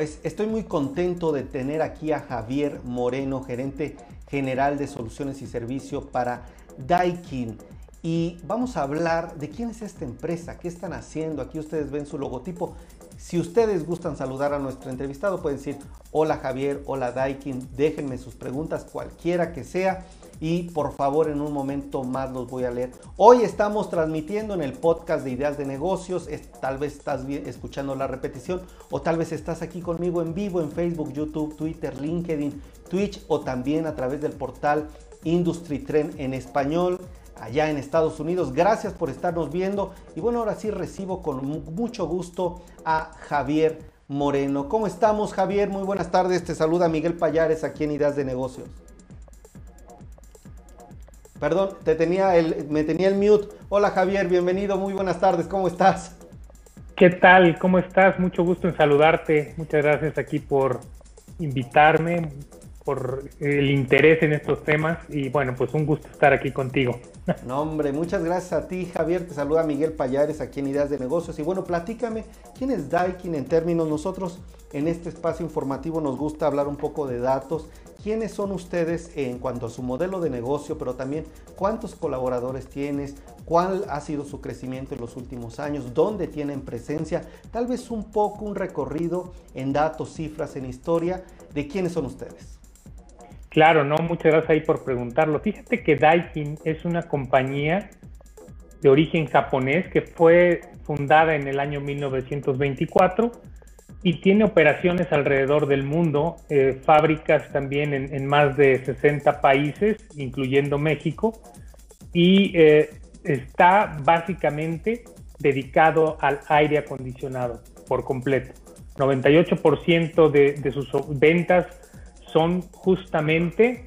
Estoy muy contento de tener aquí a Javier Moreno, gerente general de soluciones y servicio para Daikin. Y vamos a hablar de quién es esta empresa, qué están haciendo. Aquí ustedes ven su logotipo. Si ustedes gustan saludar a nuestro entrevistado, pueden decir hola Javier, hola Daikin, déjenme sus preguntas, cualquiera que sea. Y por favor, en un momento más los voy a leer. Hoy estamos transmitiendo en el podcast de Ideas de Negocios. tal vez estás escuchando la repetición o tal vez estás aquí conmigo en vivo en Facebook, YouTube, Twitter, LinkedIn, Twitch o también a través del portal Industry Trend en español allá en Estados Unidos. Gracias por estarnos viendo. Y bueno, ahora sí recibo con mucho gusto a Javier Moreno. ¿Cómo estamos, Javier? Muy buenas tardes. Te saluda Miguel Payares aquí en Ideas de Negocios. Perdón, te tenía el, me tenía el mute. Hola Javier, bienvenido, muy buenas tardes, ¿cómo estás? ¿Qué tal? ¿Cómo estás? Mucho gusto en saludarte. Muchas gracias aquí por invitarme por el interés en estos temas y bueno, pues un gusto estar aquí contigo. No, hombre, muchas gracias a ti, Javier. Te saluda Miguel Payares aquí en Ideas de Negocios. Y bueno, platícame, ¿quién es Daikin en términos? Nosotros en este espacio informativo nos gusta hablar un poco de datos. ¿Quiénes son ustedes en cuanto a su modelo de negocio, pero también cuántos colaboradores tienes? ¿Cuál ha sido su crecimiento en los últimos años? ¿Dónde tienen presencia? Tal vez un poco un recorrido en datos, cifras, en historia de quiénes son ustedes. Claro, no, muchas gracias ahí por preguntarlo. Fíjate que Daikin es una compañía de origen japonés que fue fundada en el año 1924 y tiene operaciones alrededor del mundo, eh, fábricas también en, más de 60 países, incluyendo México, y eh, está básicamente dedicado al aire acondicionado por completo. 98% de, de sus ventas son justamente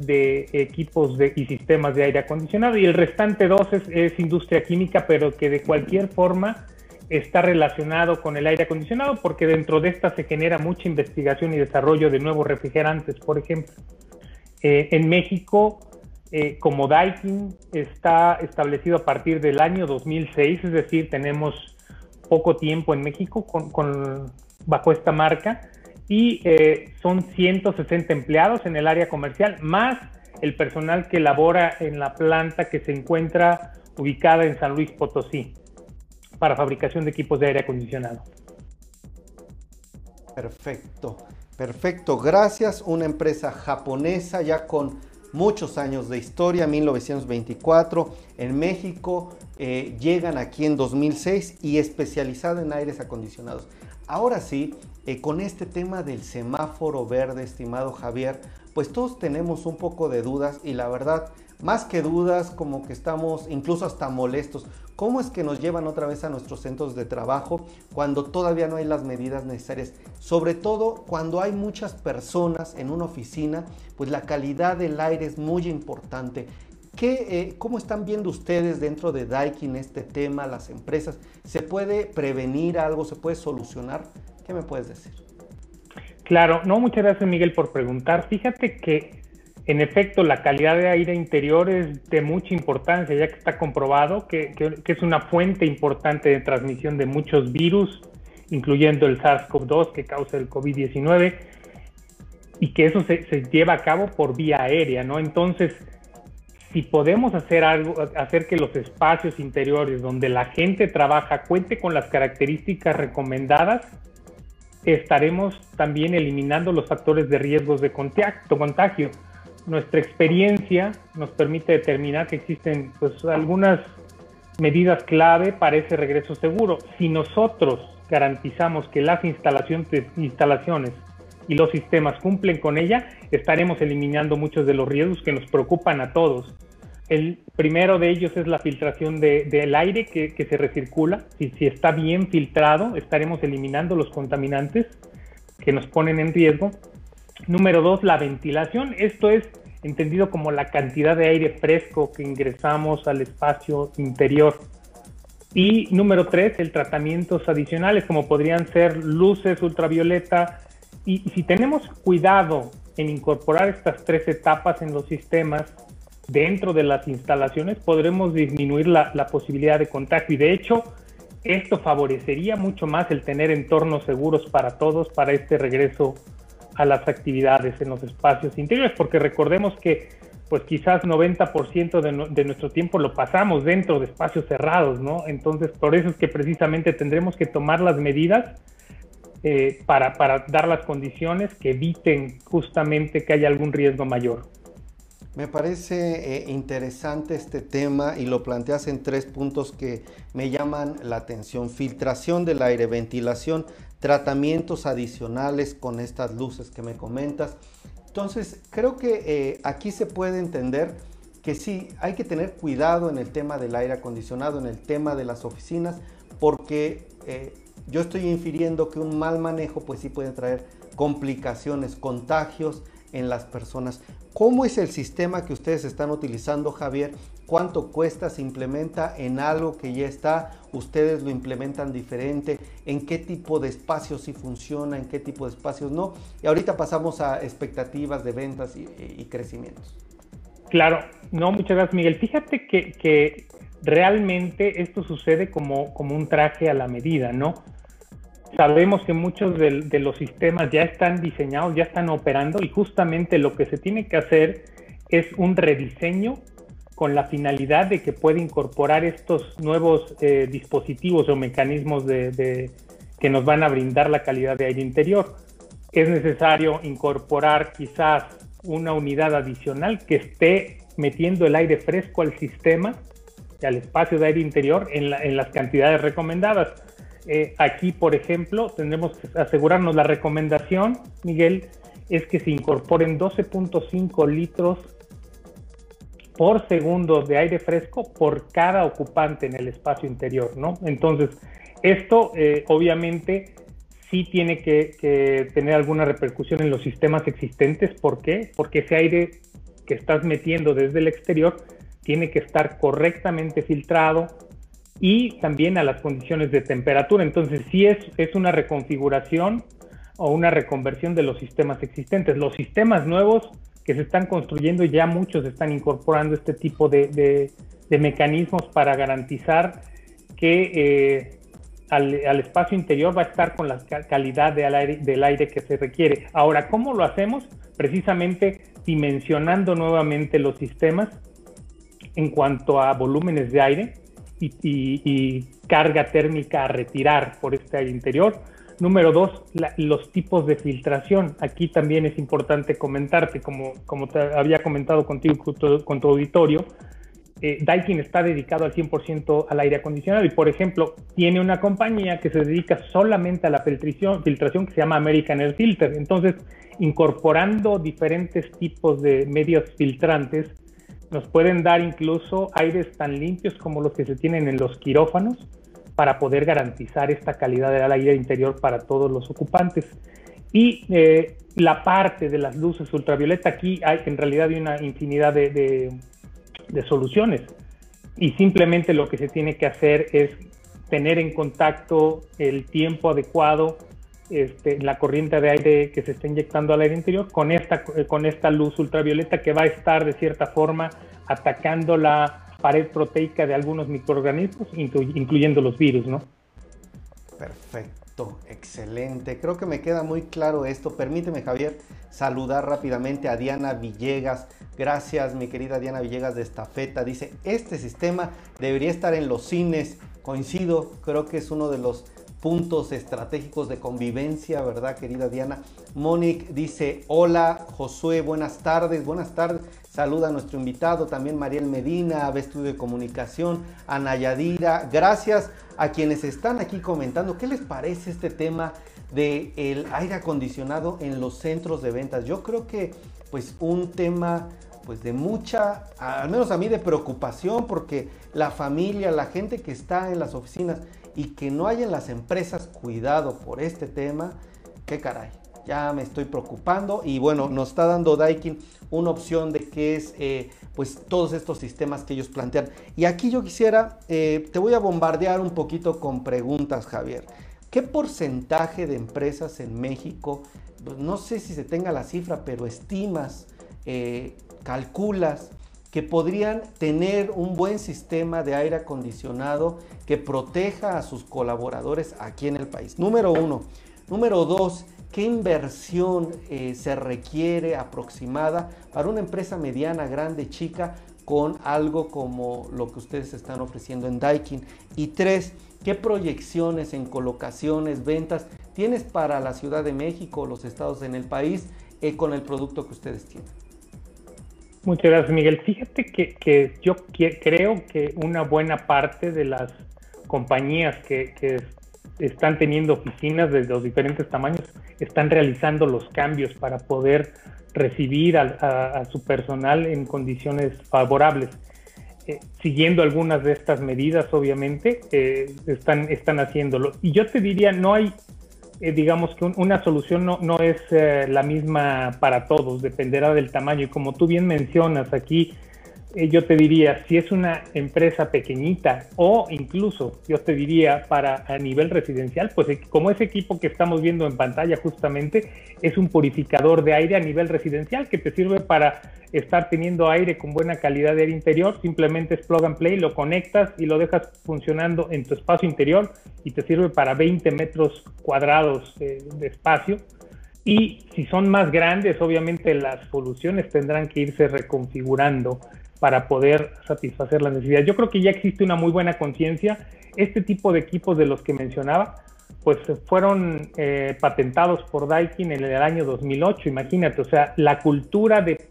de equipos de, y sistemas de aire acondicionado y el restante dos es, industria química, pero que de cualquier forma está relacionado con el aire acondicionado porque dentro de esta se genera mucha investigación y desarrollo de nuevos refrigerantes, por ejemplo. Eh, en México, eh, como Daikin está establecido a partir del año 2006, es decir, tenemos poco tiempo en México con, bajo esta marca y eh, son 160 empleados en el área comercial, más el personal que labora en la planta que se encuentra ubicada en San Luis Potosí para fabricación de equipos de aire acondicionado. Perfecto, perfecto. Gracias. Una empresa japonesa ya con muchos años de historia, 1924 en México, eh, llegan aquí en 2006 y especializada en aires acondicionados. Ahora sí, eh, con este tema del semáforo verde, estimado Javier, pues todos tenemos un poco de dudas y la verdad, más que dudas, como que estamos incluso hasta molestos. ¿Cómo es que nos llevan otra vez a nuestros centros de trabajo cuando todavía no hay las medidas necesarias? Sobre todo cuando hay muchas personas en una oficina, pues la calidad del aire es muy importante. ¿Qué, eh, ¿Cómo están viendo ustedes dentro de Daikin este tema, las empresas? ¿Se puede prevenir algo? ¿Se puede solucionar? ¿Qué me puedes decir? Claro, no, muchas gracias Miguel por preguntar. Fíjate que en efecto la calidad de aire interior es de mucha importancia, ya que está comprobado que, es una fuente importante de transmisión de muchos virus, incluyendo el SARS-CoV-2 que causa el COVID-19, y que eso se lleva a cabo por vía aérea, ¿no? Entonces, si podemos hacer algo, hacer que los espacios interiores donde la gente trabaja cuente con las características recomendadas, estaremos también eliminando los factores de riesgos de contacto, contagio. Nuestra experiencia nos permite determinar que existen pues, algunas medidas clave para ese regreso seguro. Si nosotros garantizamos que las instalaciones, instalaciones y los sistemas cumplen con ella, estaremos eliminando muchos de los riesgos que nos preocupan a todos. El primero de ellos es la filtración del aire que, se recircula. Si, si está bien filtrado, estaremos eliminando los contaminantes que nos ponen en riesgo. Número dos, la ventilación. Esto es entendido como la cantidad de aire fresco que ingresamos al espacio interior. Y número tres, el tratamientos adicionales, como podrían ser luces ultravioleta, y, si tenemos cuidado en incorporar estas tres etapas en los sistemas dentro de las instalaciones, podremos disminuir la, posibilidad de contagio. Y de hecho, esto favorecería mucho más el tener entornos seguros para todos para este regreso a las actividades en los espacios interiores, porque recordemos que pues quizás 90% de, de, nuestro tiempo lo pasamos dentro de espacios cerrados, ¿no? Entonces, por eso es que precisamente tendremos que tomar las medidas eh, para, dar las condiciones que eviten justamente que haya algún riesgo mayor. Me parece eh, interesante este tema y lo planteas en tres puntos que me llaman la atención. Filtración del aire, ventilación, tratamientos adicionales con estas luces que me comentas. Entonces, creo que eh, aquí se puede entender que sí, hay que tener cuidado en el tema del aire acondicionado, en el tema de las oficinas, porque yo estoy infiriendo que un mal manejo pues sí puede traer complicaciones, contagios en las personas. ¿Cómo es el sistema que ustedes están utilizando, Javier? ¿Cuánto cuesta? ¿Se implementa en algo que ya está? ¿Ustedes lo implementan diferente? ¿En qué tipo de espacios sí funciona? ¿En qué tipo de espacios no? Y ahorita pasamos a expectativas de ventas y, crecimientos. Claro, no, muchas gracias Miguel. Fíjate que realmente esto sucede como, como un traje a la medida, ¿no? Sabemos que muchos de, los sistemas ya están diseñados, ya están operando y justamente lo que se tiene que hacer es un rediseño con la finalidad de que pueda incorporar estos nuevos eh, dispositivos o mecanismos que nos van a brindar la calidad de aire interior. Es necesario incorporar quizás una unidad adicional que esté metiendo el aire fresco al sistema, al espacio de aire interior en, las cantidades recomendadas eh, aquí, por ejemplo, tendremos que asegurarnos la recomendación, Miguel, es que se incorporen 12.5 litros por segundo de aire fresco por cada ocupante en el espacio interior, ¿no? Entonces, esto eh, obviamente sí tiene que, tener alguna repercusión en los sistemas existentes. ¿Por qué? Porque ese aire que estás metiendo desde el exterior tiene que estar correctamente filtrado, y también a las condiciones de temperatura. Entonces, sí es, es una reconfiguración o una reconversión de los sistemas existentes. Los sistemas nuevos que se están construyendo, ya muchos están incorporando este tipo de, de, mecanismos para garantizar que eh, al, al, espacio interior va a estar con la calidad de aire, del aire que se requiere. Ahora, ¿cómo lo hacemos? Precisamente dimensionando nuevamente los sistemas en cuanto a volúmenes de aire y, carga térmica a retirar por este aire interior. Número dos, los tipos de filtración. Aquí también es importante comentarte, como, como te había comentado contigo con tu, auditorio, eh, Daikin está dedicado al 100% al aire acondicionado y, por ejemplo, tiene una compañía que se dedica solamente a la filtración, filtración que se llama American Air Filter. Entonces, incorporando diferentes tipos de medios filtrantes, nos pueden dar incluso aires tan limpios como los que se tienen en los quirófanos para poder garantizar esta calidad del aire interior para todos los ocupantes. Y eh, la parte de las luces ultravioleta, aquí hay en realidad hay una infinidad de, de soluciones. Y simplemente lo que se tiene que hacer es tener en contacto el tiempo adecuado este, la corriente de aire que se está inyectando al aire interior con esta, con esta luz ultravioleta que va a estar de cierta forma atacando la pared proteica de algunos microorganismos, incluyendo los virus, ¿no? Perfecto, excelente. Creo que me queda muy claro esto. Permíteme, Javier, saludar rápidamente a Diana Villegas. Gracias, mi querida Diana Villegas de Estafeta. Dice, este sistema debería estar en los cines. Coincido, creo que es uno de los puntos estratégicos de convivencia, ¿verdad, querida Diana? Monique dice, hola, Josué, buenas tardes, buenas tardes. Saluda a nuestro invitado, también Mariel Medina, de Estudio de Comunicación, Ana Yadira. Gracias a quienes están aquí comentando. ¿Qué les parece este tema del el aire acondicionado en los centros de ventas? Yo creo que, pues, un tema pues de mucha, al menos a mí de preocupación, porque la familia, la gente que está en las oficinas, y que no haya en las empresas cuidado por este tema, qué caray, ya me estoy preocupando y bueno, nos está dando Daikin una opción de que es eh, pues todos estos sistemas que ellos plantean. Y aquí yo quisiera, eh, te voy a bombardear un poquito con preguntas, Javier. ¿Qué porcentaje de empresas en México, pues, no sé si se tenga la cifra, pero estimas, eh, calculas que podrían tener un buen sistema de aire acondicionado que proteja a sus colaboradores aquí en el país. Número uno. Número dos, ¿qué inversión eh, se requiere aproximada para una empresa mediana, grande, chica, con algo como lo que ustedes están ofreciendo en Daikin? Y tres, ¿qué proyecciones en colocaciones, ventas tienes para la Ciudad de México, los estados en el país, eh, con el producto que ustedes tienen? Muchas gracias, Miguel. Fíjate que, yo creo que una buena parte de las compañías que, están teniendo oficinas de los diferentes tamaños están realizando los cambios para poder recibir a, su personal en condiciones favorables. Eh, siguiendo algunas de estas medidas, obviamente, eh, están, están haciéndolo. Y yo te diría, no hay eh, digamos que una solución no, no es eh, la misma para todos, dependerá del tamaño. Y como tú bien mencionas aquí, yo te diría, si es una empresa pequeñita o incluso yo te diría para a nivel residencial, pues eh, como ese equipo que estamos viendo en pantalla justamente es un purificador de aire a nivel residencial que te sirve para estar teniendo aire con buena calidad de aire interior, simplemente es plug and play, lo conectas y lo dejas funcionando en tu espacio interior y te sirve para 20 metros cuadrados de espacio. Y si son más grandes, obviamente las soluciones tendrán que irse reconfigurando para poder satisfacer las necesidades. Yo creo que ya existe una muy buena conciencia. Este tipo de equipos de los que mencionaba, pues fueron eh, patentados por Daikin en el año 2008, imagínate, o sea, la cultura de,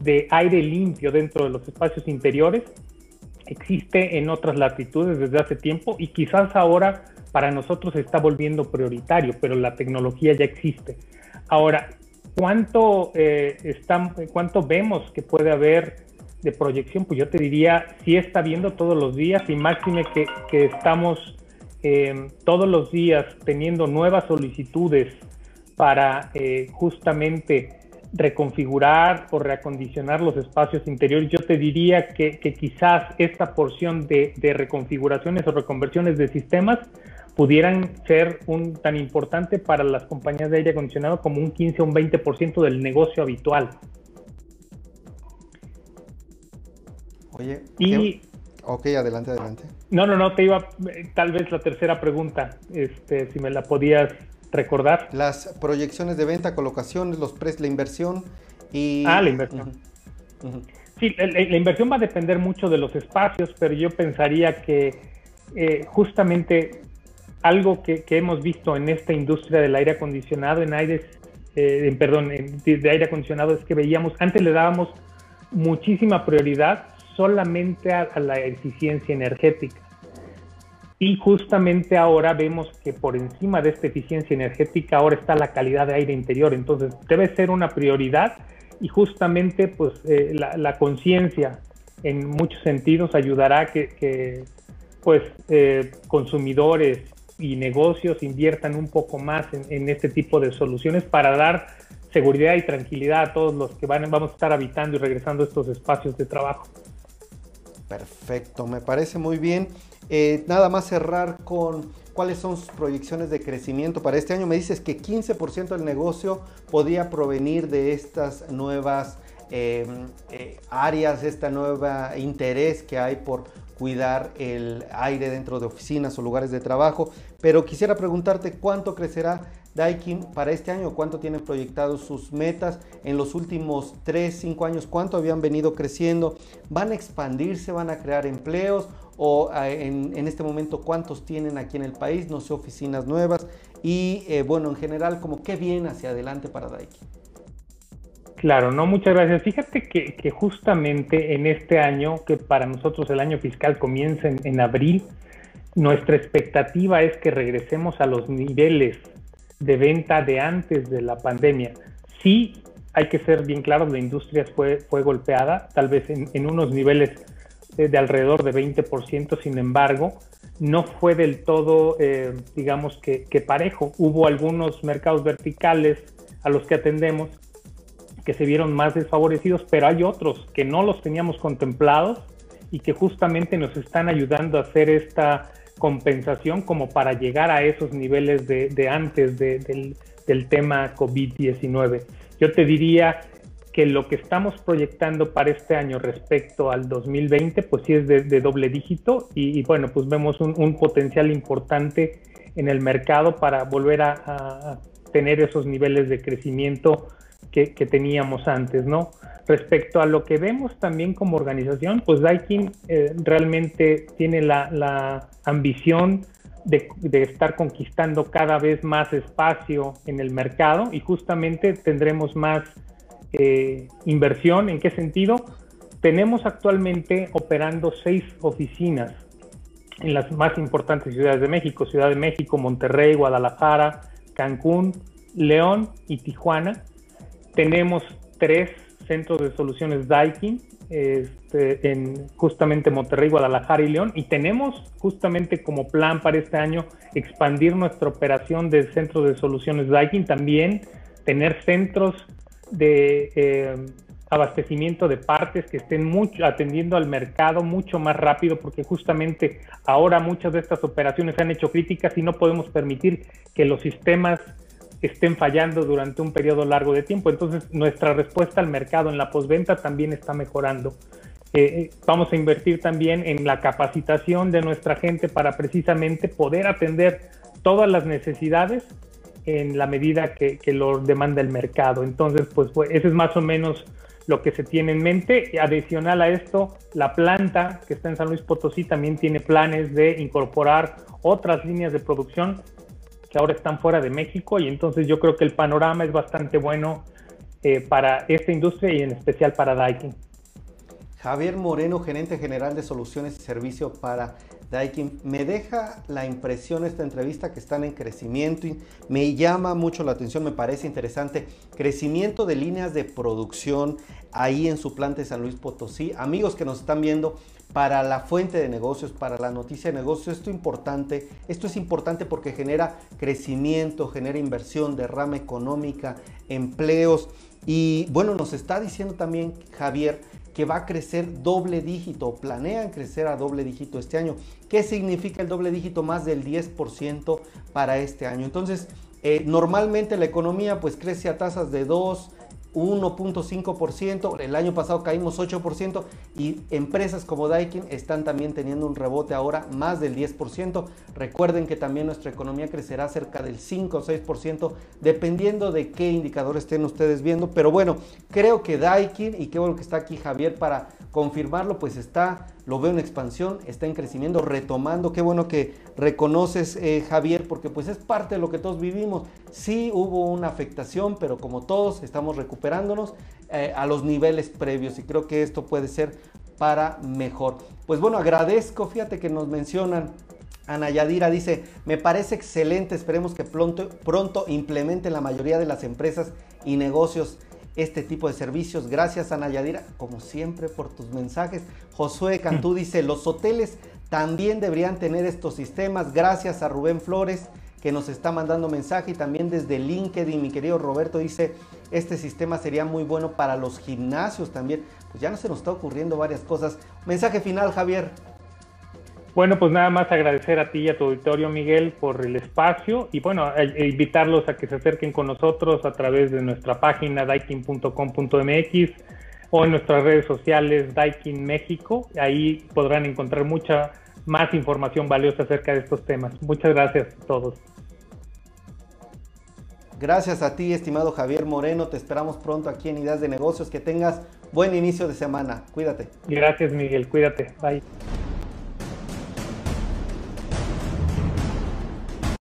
de aire limpio dentro de los espacios interiores existe en otras latitudes desde hace tiempo y quizás ahora para nosotros está volviendo prioritario, pero la tecnología ya existe. Ahora, ¿cuánto, eh, ¿cuánto vemos que puede haber de proyección, pues yo te diría, sí está viendo todos los días y máxime que, estamos eh, todos los días teniendo nuevas solicitudes para eh, justamente reconfigurar o reacondicionar los espacios interiores, yo te diría que, quizás esta porción de, reconfiguraciones o reconversiones de sistemas pudieran ser tan importante para las compañías de aire acondicionado como un 15 o un 20% del negocio habitual. Oye, y... Ok, adelante, adelante. No, no, no, te iba, tal vez la tercera pregunta, este, si me la podías recordar. Las proyecciones de venta, colocaciones, los precios, la inversión y... Ah, la inversión. Sí, la, inversión va a depender mucho de los espacios, pero yo pensaría que eh, justamente algo que, hemos visto en esta industria del aire acondicionado, en aires, eh, perdón, de aire acondicionado, es que veíamos, antes le dábamos muchísima prioridad solamente a, la eficiencia energética. Y justamente ahora vemos que por encima de esta eficiencia energética ahora está la calidad de aire interior. Entonces debe ser una prioridad y justamente pues eh, la, conciencia en muchos sentidos ayudará a que, pues eh, consumidores y negocios inviertan un poco más en, este tipo de soluciones para dar seguridad y tranquilidad a todos los que van, vamos a estar habitando y regresando a estos espacios de trabajo. Perfecto, me parece muy bien. Eh, nada más cerrar con cuáles son sus proyecciones de crecimiento para este año. Me dices que 15% del negocio podría provenir de estas nuevas em, eh, áreas, este nuevo interés que hay por cuidar el aire dentro de oficinas o lugares de trabajo. Pero quisiera preguntarte cuánto crecerá Daikin para este año, cuánto tienen proyectados sus metas en los últimos 3, 5 años, cuánto habían venido creciendo, van a expandirse, van a crear empleos o eh, en, este momento cuántos tienen aquí en el país, no sé, oficinas nuevas. Y eh, bueno, en general, como qué viene hacia adelante para Daikin. Claro, no, muchas gracias. Fíjate que, justamente en este año, que para nosotros el año fiscal comienza en, en abril, nuestra expectativa es que regresemos a los niveles de venta de antes de la pandemia. Sí, hay que ser bien claros, la industria fue, fue golpeada, tal vez en, unos niveles de, alrededor de 20%, sin embargo, no fue del todo, eh, digamos que, parejo. Hubo algunos mercados verticales a los que atendemos que se vieron más desfavorecidos, pero hay otros que no los teníamos contemplados y que justamente nos están ayudando a hacer esta compensación como para llegar a esos niveles de, antes del, tema COVID-19. Yo te diría, que lo que estamos proyectando para este año respecto al 2020, pues sí es de, doble dígito y, bueno, pues vemos un, potencial importante en el mercado para volver a, tener esos niveles de crecimiento que, teníamos antes, ¿no? Respecto a lo que vemos también como organización, pues Daikin eh, realmente tiene la, ambición de, estar conquistando cada vez más espacio en el mercado y justamente tendremos más eh, inversión. ¿En qué sentido? Tenemos actualmente operando seis oficinas en las más importantes ciudades de México, Ciudad de México, Monterrey, Guadalajara, Cancún, León y Tijuana. Tenemos tres centros de soluciones Daikin, este, en justamente Monterrey, Guadalajara y León, y tenemos justamente como plan para este año expandir nuestra operación de centros de soluciones Daikin, también tener centros de eh, abastecimiento de partes que estén mucho, atendiendo al mercado mucho más rápido, porque justamente ahora muchas de estas operaciones se han hecho críticas y no podemos permitir que los sistemas estén fallando durante un periodo largo de tiempo. Entonces, nuestra respuesta al mercado en la postventa también está mejorando. Eh, eh, vamos a invertir también en la capacitación de nuestra gente para precisamente poder atender todas las necesidades en la medida que, lo demanda el mercado. Entonces, pues, pues, ese es más o menos lo que se tiene en mente. Adicional a esto, la planta que está en San Luis Potosí también tiene planes de incorporar otras líneas de producción que ahora están fuera de México y entonces yo creo que el panorama es bastante bueno eh, para esta industria y en especial para Daikin. Javier Moreno, gerente general de soluciones y servicios para Daikin. Me deja la impresión esta entrevista que están en crecimiento y me llama mucho la atención, me parece interesante. Crecimiento de líneas de producción ahí en su planta de San Luis Potosí. Amigos que nos están viendo, para la fuente de negocios, para la noticia de negocios, esto importante, esto es importante porque genera crecimiento, genera inversión, derrama económica, empleos y bueno, nos está diciendo también Javier que va a crecer doble dígito, planean crecer a doble dígito este año. ¿Qué significa el doble dígito? Más del 10% para este año. Entonces, eh, normalmente la economía pues crece a tasas de 2, 1.5%, el año pasado caímos 8% y empresas como Daikin están también teniendo un rebote ahora más del 10%. Recuerden que también nuestra economía crecerá cerca del 5 o 6% dependiendo de qué indicadores estén ustedes viendo. Pero bueno, creo que Daikin y qué bueno que está aquí Javier para confirmarlo, pues está lo veo en expansión, está en crecimiento, retomando. Qué bueno que reconoces, eh, Javier, porque pues es parte de lo que todos vivimos. Sí hubo una afectación, pero como todos estamos recuperándonos eh, a los niveles previos y creo que esto puede ser para mejor. Pues bueno, agradezco, fíjate que nos mencionan Ana Yadira dice, me parece excelente, esperemos que pronto, pronto implementen la mayoría de las empresas y negocios este tipo de servicios. Gracias Ana Yadira, como siempre, por tus mensajes. Josué Cantú dice, los hoteles también deberían tener estos sistemas. Gracias a Rubén Flores que nos está mandando mensaje y también desde LinkedIn, mi querido Roberto dice, este sistema sería muy bueno para los gimnasios también. Pues ya no se nos está ocurriendo varias cosas. Mensaje final, Javier. Bueno, pues nada más agradecer a ti y a tu auditorio, Miguel, por el espacio y bueno, e, invitarlos a que se acerquen con nosotros a través de nuestra página daikin.com.mx o en nuestras redes sociales Daikin México. Ahí podrán encontrar mucha más información valiosa acerca de estos temas. Muchas gracias a todos. Gracias a ti, estimado Javier Moreno. Te esperamos pronto aquí en Ideas de Negocios. Que tengas buen inicio de semana. Cuídate. Gracias, Miguel. Cuídate. Bye.